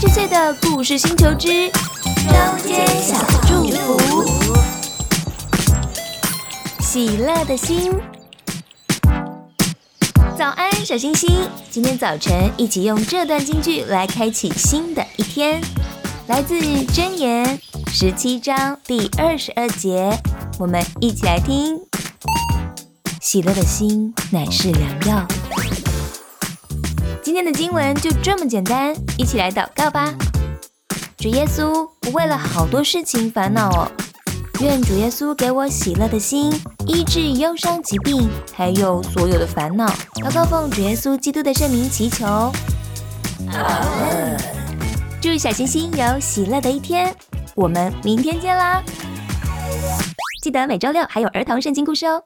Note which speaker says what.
Speaker 1: 十岁的故事星球之中间小祝福，喜乐的心。早安，小星星！今天早晨一起用这段京剧来开启新的一天，来自箴言十七章第二十二节，我们一起来听。喜乐的心乃是良药。今天的经文就这么简单，一起来祷告吧。主耶稣，我为了好多事情烦恼哦，愿主耶稣给我喜乐的心，医治忧伤疾病，还有所有的烦恼。祷告奉主耶稣基督的圣名祈求。祝小星星有喜乐的一天，我们明天见啦！记得每周六还有儿童圣经故事哦。